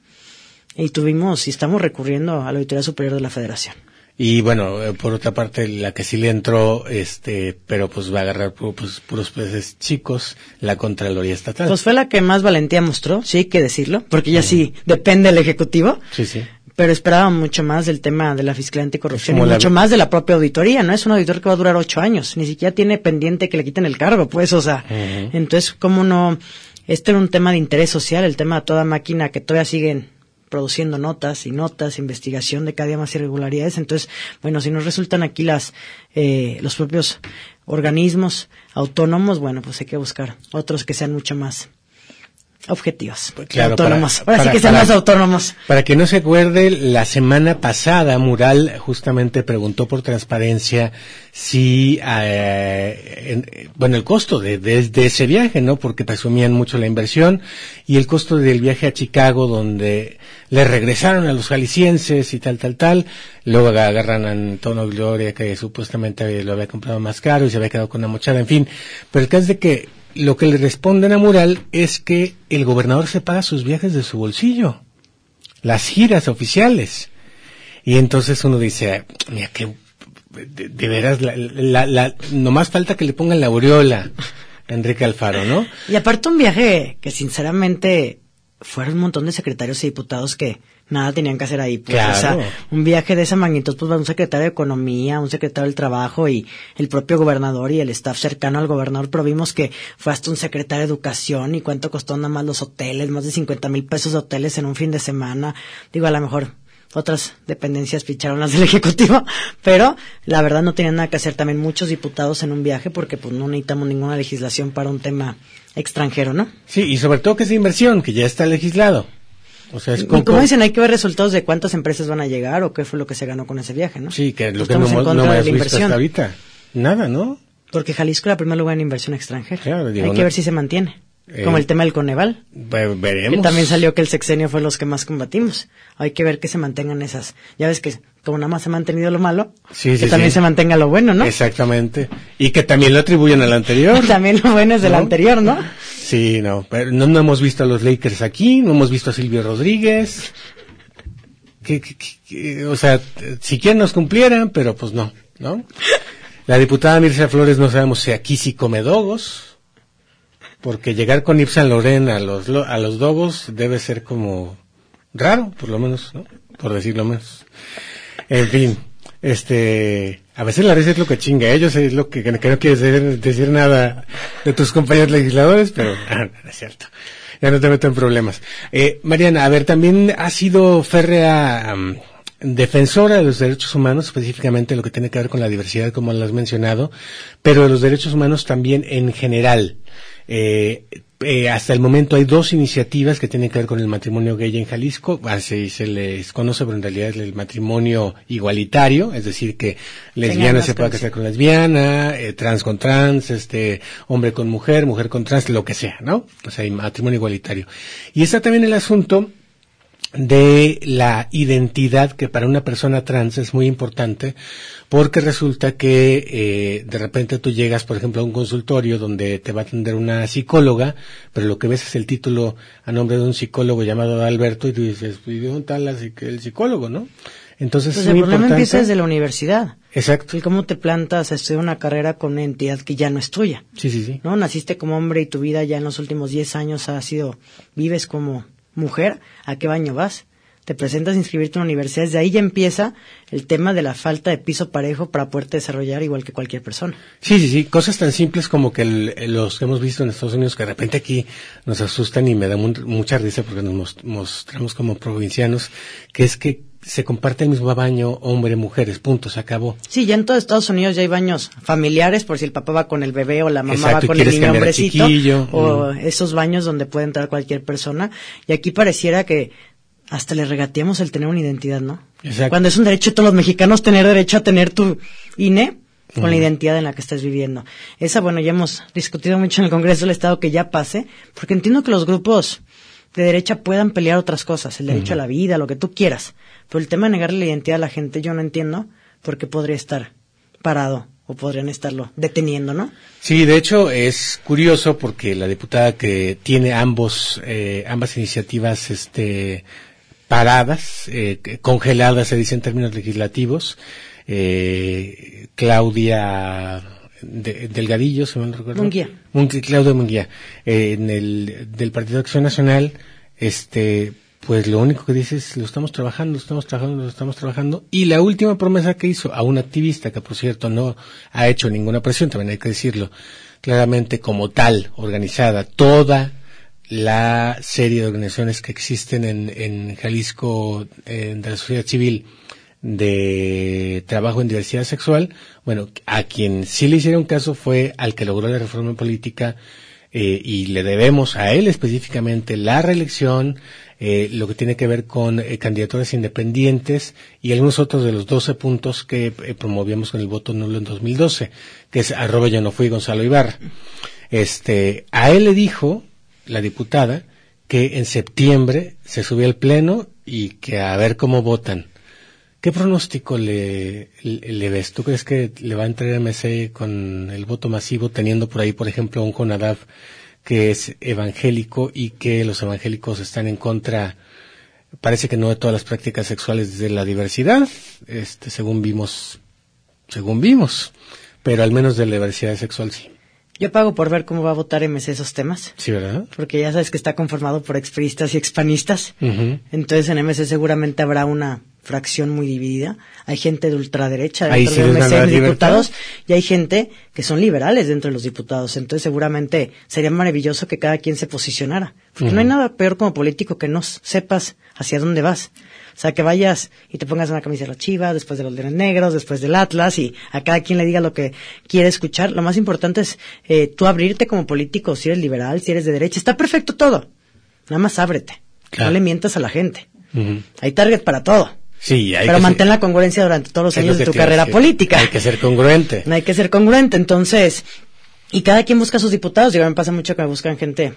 Y tuvimos, y estamos recurriendo a la Auditoría Superior de la Federación. Y bueno, eh, por otra parte, la que sí le entró, este, pero pues va a agarrar pu- pues, puros peces chicos, la Contraloría Estatal. Pues fue la que más valentía mostró, sí hay que decirlo, porque ya sí depende del Ejecutivo. sí, sí. Pero esperábamos mucho más del tema de la Fiscalía Anticorrupción y la- mucho más de la propia auditoría, ¿no? Es un auditor que va a durar ocho años, ni siquiera tiene pendiente que le quiten el cargo, pues, o sea, entonces, ¿cómo no? Este era un tema de interés social, el tema de toda máquina que todavía siguen produciendo notas y notas, investigación de cada día más irregularidades. Entonces, bueno, si nos resultan aquí las, eh, los propios organismos autónomos, bueno, pues hay que buscar otros que sean mucho más objetivos, Pues claro, autónomos. para- Ahora sí para- que sean más autónomos. Para que no se acuerde, la semana pasada Mural justamente preguntó por transparencia si, eh, en- bueno, el costo de, de- de ese viaje, ¿no? Porque presumían mucho la inversión y el costo del viaje a Chicago donde le regresaron a los jaliscienses y tal, tal, tal. Luego agarran a Antonio Gloria que supuestamente lo había comprado más caro y se había quedado con una mochada, en fin. Pero el caso es de que lo que le responden a Mural es que el gobernador se paga sus viajes de su bolsillo las giras oficiales. Y entonces uno dice, mira, que de, de veras, la, la, la- nomás falta que le pongan la aureola a Enrique Alfaro, ¿no? Y aparte un viaje que sinceramente fueron un montón de secretarios y diputados que nada tenían que hacer ahí. Pues, Claro. O sea, un viaje de esa magnitud, pues va un secretario de Economía, un secretario del Trabajo y el propio gobernador y el staff cercano al gobernador, pero vimos que fue hasta un secretario de Educación y cuánto costó nada más los hoteles, más de 50 mil pesos de hoteles en un fin de semana. Digo, a lo mejor otras dependencias ficharon las del Ejecutivo, pero la verdad no tenían nada que hacer también muchos diputados en un viaje porque pues no necesitamos ninguna legislación para un tema extranjero, ¿no? Sí, y sobre todo que es inversión, que ya está legislado. O sea, es Y como... como dicen, hay que ver resultados de cuántas empresas van a llegar o qué fue lo que se ganó con ese viaje, ¿no? Sí, que lo Pues que no, estamos en hemos- contra no de hemos la visto inversión. hasta ahorita. Nada, ¿no? Porque Jalisco era primer lugar en inversión extranjera. Claro, digo, hay que no- ver si se mantiene. Eh, Como el tema del Coneval, Ve- veremos. que también salió que el sexenio fue los que más combatimos. Hay que ver que se mantengan esas. Ya ves que como nada más se ha mantenido lo malo, Sí, que sí, también sí. se mantenga lo bueno, ¿no? Exactamente. Y que también lo atribuyen al anterior. También lo bueno es del ¿No? anterior, ¿no? Sí, no, pero no, no hemos visto a los Lakers aquí, no hemos visto a Silvio Rodríguez. Que, que- o sea, si quieren nos cumplieran, pero pues no, ¿no? La diputada Mircea Flores no sabemos si aquí sí come dogos, porque llegar con Saint Laurent a los, lo- a los dogos debe ser como raro, por lo menos, ¿no? Por decirlo menos. En fin, este, a veces la risa es lo que chinga, ellos es lo que, que no quieres decir, decir nada de tus compañeros legisladores, pero ah, no es cierto. Ya no te meto en problemas. Eh, Mariana, a ver, también ha sido férrea defensora de los derechos humanos, específicamente lo que tiene que ver con la diversidad, como lo has mencionado, pero de los derechos humanos también en general. Eh, eh, hasta el momento hay dos iniciativas que tienen que ver con el matrimonio gay en Jalisco, así se les conoce, pero en realidad es el matrimonio igualitario, es decir, que lesbiana se puede cosas. casar con lesbiana, eh, trans con trans, este, hombre con mujer, mujer con trans, lo que sea, ¿no? O sea, hay matrimonio igualitario. Y está también el asunto de la identidad que para una persona trans es muy importante porque resulta que eh, de repente tú llegas por ejemplo a un consultorio donde te va a atender una psicóloga pero lo que ves es el título a nombre de un psicólogo llamado Alberto y tú dices ¿y de dónde está el psicólogo no? entonces Pues es el problema importante empieza desde la universidad. exacto El cómo te plantas a estudiar una carrera con una entidad que ya no es tuya. sí sí sí ¿no? Naciste como hombre y tu vida ya en los últimos 10 años ha sido, vives como mujer, ¿a qué baño vas? Te presentas a inscribirte en una universidad, desde ahí ya empieza el tema de la falta de piso parejo para poderte desarrollar igual que cualquier persona. Sí, sí, sí, cosas tan simples como que el- los que hemos visto en Estados Unidos que de repente aquí nos asustan y me da mu- mucha risa porque nos mos- mostramos como provincianos, que es que se comparte el mismo baño hombre-mujeres, punto, se acabó. Sí, ya en todo Estados Unidos ya hay baños familiares por si el papá va con el bebé o la mamá Exacto, va con el niño hombrecito chiquillo, o mm. esos baños donde puede entrar cualquier persona y aquí pareciera que hasta le regateamos el tener una identidad, ¿no? Exacto. Cuando es un derecho de todos los mexicanos tener derecho a tener tu INE con la identidad en la que estés viviendo. Esa, bueno, ya hemos discutido mucho en el Congreso del Estado que ya pase, porque entiendo que los grupos de derecha puedan pelear otras cosas, el derecho a la vida, lo que tú quieras, pero el tema de negarle la identidad a la gente yo no entiendo porque podría estar parado o podrían estarlo deteniendo, ¿no? Sí, de hecho es curioso porque la diputada que tiene ambos eh, ambas iniciativas este paradas, eh, congeladas se dice en términos legislativos, eh, Claudia Delgadillo, se me recuerdo. Munguía. Claudia Munguía, eh, en el del Partido de Acción Nacional, este pues lo único que dice es lo estamos trabajando, lo estamos trabajando, lo estamos trabajando. Y la última promesa que hizo a un activista, que por cierto no ha hecho ninguna presión, también hay que decirlo, claramente como tal, organizada, toda la serie de organizaciones que existen en, en Jalisco de la sociedad civil de trabajo en diversidad sexual, bueno, a quien sí le hicieron caso fue al que logró la reforma política eh, y le debemos a él específicamente la reelección, eh, lo que tiene que ver con eh, candidaturas independientes y algunos otros de los 12 puntos que eh, promovíamos con el voto nulo en 2012, que es arroba yo no fui Gonzalo Ibarra. Este, a él le dijo la diputada que en septiembre se subió al pleno y que a ver cómo votan. ¿Qué pronóstico le, le, ves? ¿Tú crees que le va a entrar MC con el voto masivo, teniendo por ahí, por ejemplo, un Conadav que es evangélico y que los evangélicos están en contra, parece que no de todas las prácticas sexuales de la diversidad, este, según vimos, según vimos, pero al menos de la diversidad sexual sí. Yo pago por ver cómo va a votar MC esos temas. Sí, ¿verdad? Porque ya sabes que está conformado por expriistas y expanistas. Entonces en MC seguramente habrá una fracción muy dividida. Hay gente de ultraderecha dentro de MC diputados y hay gente que son liberales dentro de los diputados. Entonces seguramente sería maravilloso que cada quien se posicionara. Porque no hay nada peor como político que no sepas hacia dónde vas. O sea, que vayas y te pongas una camisa de la chiva, después de los leones negros, después del Atlas, y a cada quien le diga lo que quiere escuchar. Lo más importante es eh, tú abrirte como político, si eres liberal, si eres de derecha. Está perfecto todo. Nada más ábrete. No le mientas a la gente. Hay target para todo. Sí, hay Pero mantén la congruencia durante todos los años de tu carrera política. Hay que ser congruente. Hay que ser congruente. Entonces, y cada quien busca a sus diputados. Yo me pasa mucho que me buscan gente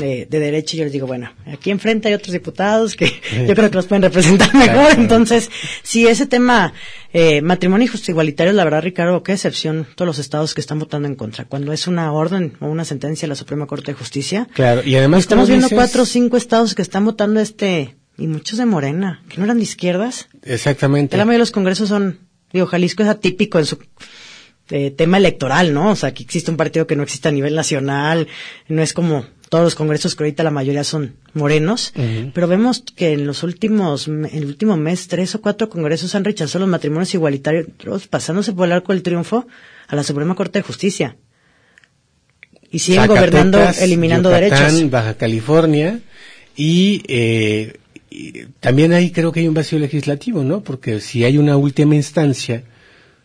de, derecha y yo les digo, bueno, aquí enfrente hay otros diputados que yo creo que los pueden representar mejor. Entonces, si ese tema, eh, matrimonio y justicia igualitario, la verdad, Ricardo, qué excepción todos los estados que están votando en contra. Cuando es una orden o una sentencia de la Suprema Corte de Justicia. Claro, y además. Estamos viendo cuatro o cinco estados que están votando este, y muchos de Morena, que no eran de izquierdas. Exactamente. La mayoría de los congresos son, digo, Jalisco es atípico en su eh, tema electoral, ¿no? O sea, que existe un partido que no existe a nivel nacional, no es como todos los congresos que ahorita la mayoría son morenos, pero vemos que en los últimos, en el último mes, tres o cuatro congresos han rechazado los matrimonios igualitarios, pasándose por el arco del triunfo a la Suprema Corte de Justicia. Y siguen gobernando, eliminando derechos. Baja California, y, eh, y también ahí creo que hay un vacío legislativo, ¿no? Porque si hay una última instancia,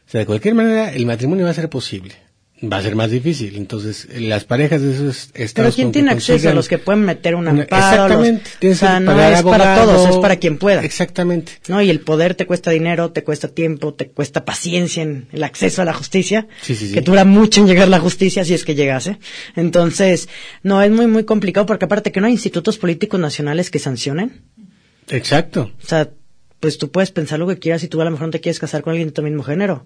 o sea, de cualquier manera, el matrimonio va a ser posible va a ser más difícil. Entonces, las parejas de esos estados... Pero ¿quién tiene acceso a los que pueden meter un amparo? Exactamente. o sea, no es para todos, es para quien pueda. Exactamente. No, y el poder te cuesta dinero, te cuesta tiempo, te cuesta paciencia en el acceso a la justicia. Sí, sí, sí. Que dura mucho en llegar a la justicia si es que llegase. Entonces, no, es muy, muy complicado porque aparte que no hay institutos políticos nacionales que sancionen. Exacto. O sea, pues tú puedes pensar lo que quieras y tú a lo mejor no te quieres casar con alguien de tu mismo género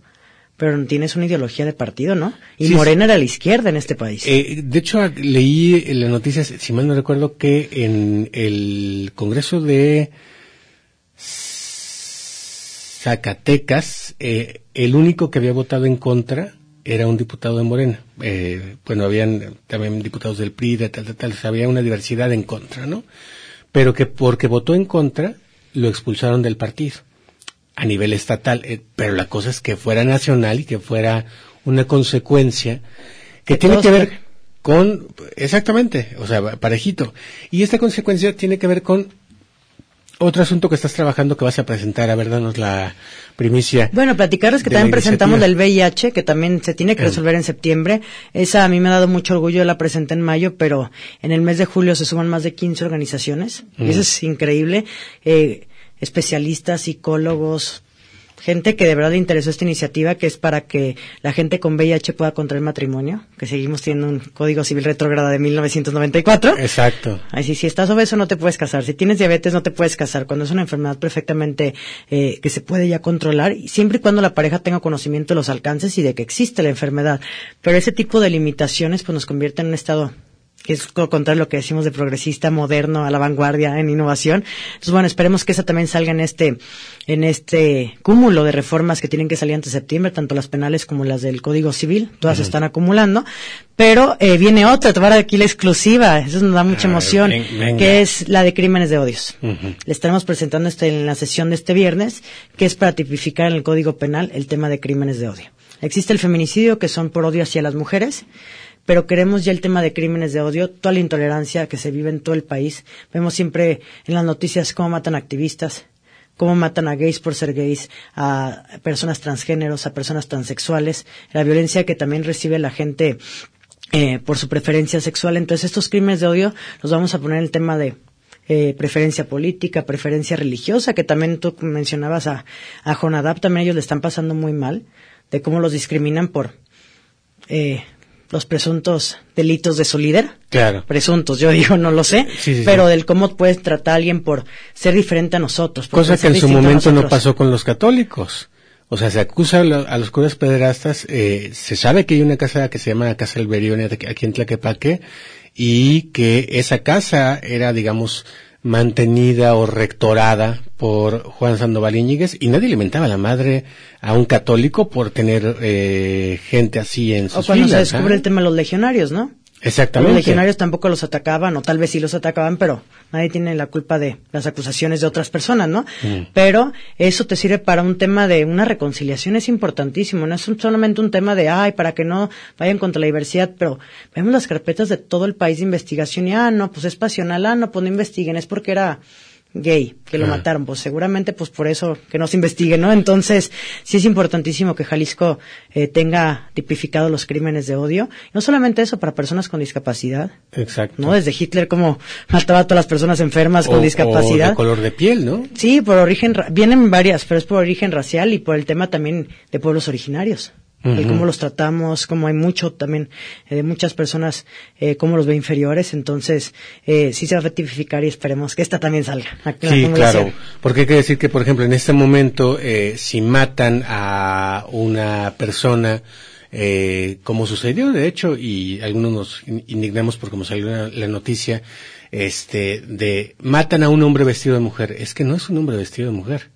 pero tienes una ideología de partido, ¿no? Y Morena era la izquierda en este país. Eh, de hecho, leí en las noticias, si mal no recuerdo, que en el Congreso de Zacatecas, eh, el único que había votado en contra era un diputado de Morena. Eh, bueno, habían también diputados del PRI, de tal, tal, tal, había una diversidad en contra, ¿no? Pero que porque votó en contra, lo expulsaron del partido a nivel estatal, eh, pero la cosa es que fuera nacional y que fuera una consecuencia que tiene que ver con, exactamente, o sea, parejito. Y esta consecuencia tiene que ver con otro asunto que estás trabajando que vas a presentar, a ver, danos la primicia. Bueno, platicarles que también presentamos del VIH, que también se tiene que resolver en septiembre. Esa a mí me ha dado mucho orgullo, la presenté en mayo, pero en el mes de julio se suman más de 15 organizaciones. Y eso es increíble. Eh, especialistas, psicólogos, gente que de verdad le interesó esta iniciativa, que es para que la gente con VIH pueda contraer matrimonio, que seguimos teniendo un Código Civil retrógrado de 1994. Exacto. Así, si estás obeso no te puedes casar, si tienes diabetes no te puedes casar, cuando es una enfermedad perfectamente eh, que se puede ya controlar, siempre y cuando la pareja tenga conocimiento de los alcances y de que existe la enfermedad. Pero ese tipo de limitaciones pues nos convierte en un estado que es lo contrario lo que decimos de progresista, moderno, a la vanguardia, en innovación. Entonces, bueno, esperemos que esa también salga en este, en este cúmulo de reformas que tienen que salir antes de septiembre, tanto las penales como las del Código Civil, todas se están acumulando. Pero eh, viene otra, te voy a dar aquí la exclusiva, eso nos da mucha Ah, emoción, venga. que es la de crímenes de odios. Ujú. Le estaremos presentando este, en la sesión de este viernes, que es para tipificar en el Código Penal el tema de crímenes de odio. Existe el feminicidio, que son por odio hacia las mujeres, pero queremos ya el tema de crímenes de odio, toda la intolerancia que se vive en todo el país. Vemos siempre en las noticias cómo matan activistas, cómo matan a gays por ser gays, a personas transgéneros, a personas transexuales, la violencia que también recibe la gente eh, por su preferencia sexual. Entonces, estos crímenes de odio los vamos a poner el tema de eh, preferencia política, preferencia religiosa, que también tú mencionabas a, a Jonadab, también ellos le están pasando muy mal, de cómo los discriminan por eh, los presuntos delitos de su líder. Claro. Presuntos, yo digo, no lo sé, Sí, sí, pero sí. del cómo puedes tratar a alguien por ser diferente a nosotros. Cosa que en su momento no pasó con los católicos. O sea, se acusa a, lo- a los curas pederastas, eh, se sabe que hay una casa que se llama Casa Alberione aquí en Tlaquepaque y que esa casa era, digamos, mantenida o rectorada por Juan Sandoval Íñiguez y nadie alimentaba a la madre a un católico por tener eh, gente así en O sus cuando se descubre ¿ah? el tema de los legionarios, ¿no? Los Exactamente. legionarios tampoco los atacaban, o tal vez sí los atacaban, pero nadie tiene la culpa de las acusaciones de otras personas, ¿no? Mm. Pero eso te sirve para un tema de una reconciliación, es importantísimo, no es un- solamente un tema de, ay, para que no vayan contra la diversidad, pero vemos las carpetas de todo el país de investigación y, ah, no, pues es pasional, ah, no, pues no investiguen, es porque era gay, que lo Ah. mataron, pues seguramente pues por eso que no se investigue, ¿no? Entonces, sí es importantísimo que Jalisco eh, tenga tipificado los crímenes de odio, no solamente eso para personas con discapacidad, Exacto. ¿no? Desde Hitler como mataba a todas las personas enfermas O- con o discapacidad. de color de piel, ¿no? Sí, por origen, vienen varias, pero es por origen racial y por el tema también de pueblos originarios. El Ujú. cómo los tratamos, como hay mucho también eh, de muchas personas, eh, cómo los ve inferiores. Entonces, eh, sí se va a rectificar y esperemos que esta también salga. Sí, claro. Porque hay que decir que, por ejemplo, en este momento, eh, si matan a una persona, eh, como sucedió, de hecho, y algunos nos in- indignamos por cómo salió la, la noticia, este, de matan a un hombre vestido de mujer. Es que no es un hombre vestido de mujer.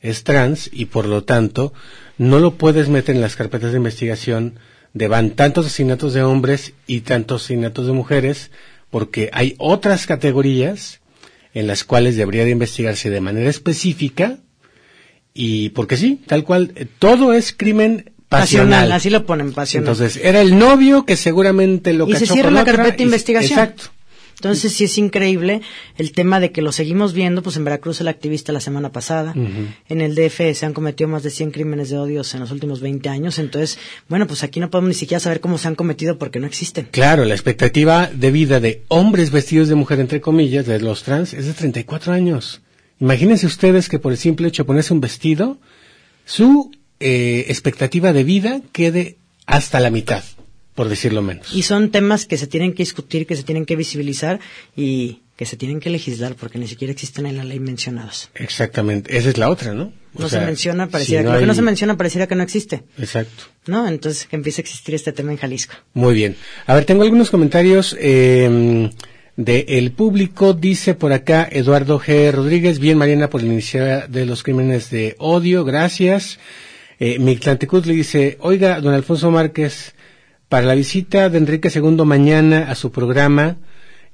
Es trans y por lo tanto no lo puedes meter en las carpetas de investigación de van tantos asesinatos de hombres y tantos asesinatos de mujeres porque hay otras categorías en las cuales debería de investigarse de manera específica y porque sí, tal cual, eh, todo es crimen pasional. así lo ponen, pasional. Entonces, era el novio que seguramente lo y se cachó cierra con la otra carpeta de y- investigación. Exacto. Entonces sí es increíble el tema de que lo seguimos viendo, pues en Veracruz el activista la semana pasada, en el DF se han cometido más de 100 crímenes de odios en los últimos 20 años, entonces, bueno, pues aquí no podemos ni siquiera saber cómo se han cometido porque no existen. Claro, la expectativa de vida de hombres vestidos de mujer, entre comillas, de los trans, es de 34 años. Imagínense ustedes que por el simple hecho de ponerse un vestido, su eh, expectativa de vida quede hasta la mitad, por decirlo menos. Y son temas que se tienen que discutir, que se tienen que visibilizar y que se tienen que legislar porque ni siquiera existen en la ley mencionados. Exactamente, esa es la otra, ¿no? O No sea, se menciona, si pareciera no que lo que no se menciona pareciera que no existe, Exacto. ¿no? Entonces que empiece a existir este tema en Jalisco. Muy bien. A ver, tengo algunos comentarios eh, del público. Dice por acá Eduardo G. Rodríguez. Bien, Mariana, por la iniciativa de los crímenes de odio. Gracias. Eh, Mictlantecut le dice, oiga, don Alfonso Márquez, para la visita de Enrique II mañana a su programa,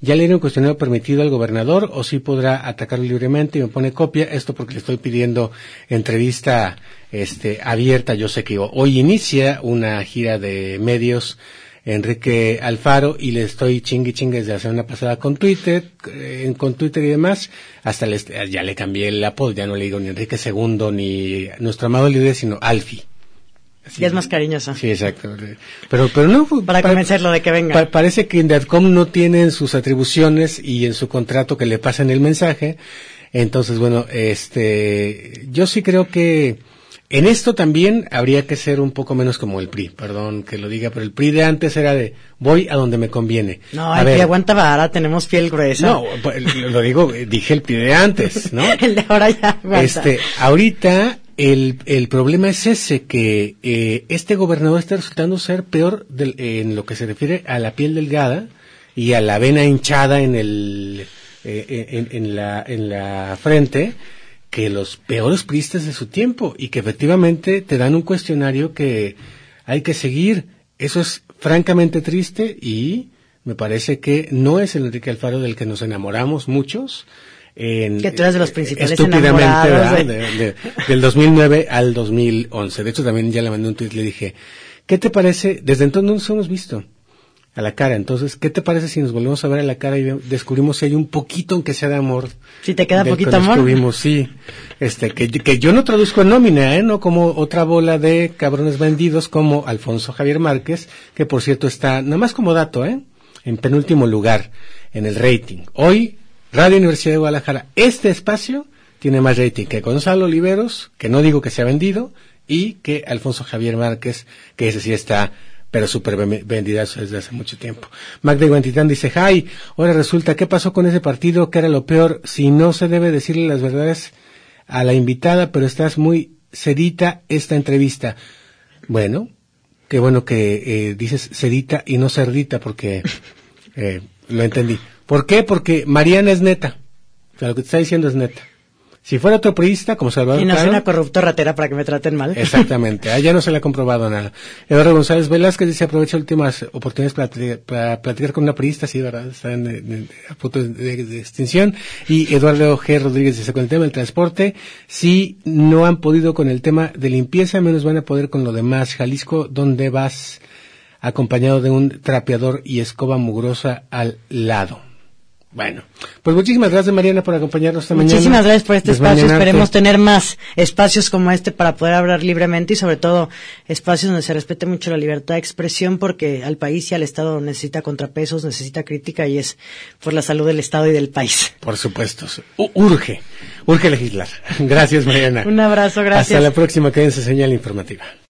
¿ya le dieron cuestionario permitido al gobernador o sí podrá atacarlo libremente? Y me pone copia, esto porque le estoy pidiendo entrevista este, abierta. Yo sé que hoy inicia una gira de medios Enrique Alfaro y le estoy chingui chingue desde la semana pasada con Twitter, eh, con Twitter y demás, hasta les- ya le cambié el apodo, ya no le digo ni Enrique II ni nuestro amado líder, sino Alfi. Ya es más cariñoso. Sí, exacto. Pero, pero no. Para pa- convencerlo de que venga. pa- parece que Indadcom no tiene en sus atribuciones y en su contrato que le pasen el mensaje. Entonces, bueno, este, yo sí creo que En esto también habría que ser un poco menos como el PRI, perdón que lo diga, pero el PRI de antes era de voy a donde me conviene. No, a el ver, aguanta vara, tenemos piel gruesa. No, pues, lo digo, dije el PRI de antes, ¿no? el de ahora ya aguanta. Este, ahorita el, el problema es ese, que eh, este gobernador está resultando ser peor del- en lo que se refiere a la piel delgada y a la vena hinchada en el eh, en, en la en la frente que los peores priistas de su tiempo y que efectivamente te dan un cuestionario que hay que seguir. Eso es francamente triste y me parece que no es el Enrique Alfaro del que nos enamoramos muchos. En, Que tú de los principales estúpidamente, enamorados de- De- de- del 2009 al 2011. De hecho, también ya le mandé un tweet le dije, ¿qué te parece? Desde entonces no nos hemos visto a la cara. Entonces, ¿qué te parece si nos volvemos a ver a la cara y descubrimos si hay un poquito, aunque sea de amor? Si te queda poquito que amor. tuvimos, sí. Este, que, que yo no traduzco en nómina, ¿eh? No como otra bola de cabrones vendidos como Alfonso Javier Márquez, que por cierto está, nada más como dato, ¿eh? En penúltimo lugar en el rating. Hoy, Radio Universidad de Guadalajara, este espacio tiene más rating que Gonzalo Oliveros, que no digo que sea vendido, y que Alfonso Javier Márquez, que ese sí está pero súper ven- vendidazo desde hace mucho tiempo. Magda Guantitán dice, Jai, ahora resulta, ¿qué pasó con ese partido? ¿Qué era lo peor? Si no se debe decirle las verdades a la invitada, pero estás muy sedita esta entrevista. Bueno, qué bueno que eh, dices sedita y no cerdita, porque eh, lo entendí. ¿Por qué? Porque Mariana es neta. O sea, lo que te está diciendo es neta. Si fuera otro priista, como Salvador Y no soy una corrupta ratera para que me traten mal. Exactamente, allá no se le ha comprobado nada. Eduardo González Velázquez dice aprovecha últimas oportunidades para, platicar- para platicar con una periodista, sí, ¿verdad? Está en, en- a punto de, de- de extinción. Y Eduardo G. Rodríguez dice con el tema del transporte, si no han podido con el tema de limpieza, menos van a poder con lo demás. Jalisco, ¿dónde vas? Acompañado de un trapeador y escoba mugrosa al lado. Bueno, pues muchísimas gracias Mariana por acompañarnos esta mañana. Muchísimas gracias por este espacio. Desmañanarte. Esperemos tener más espacios como este para poder hablar libremente y sobre todo espacios donde se respete mucho la libertad de expresión porque al país y al Estado necesita contrapesos, necesita crítica y es por la salud del Estado y del país. Por supuesto. Urge, urge legislar. Gracias, Mariana. Un abrazo, gracias. Hasta la próxima, quédense señal informativa.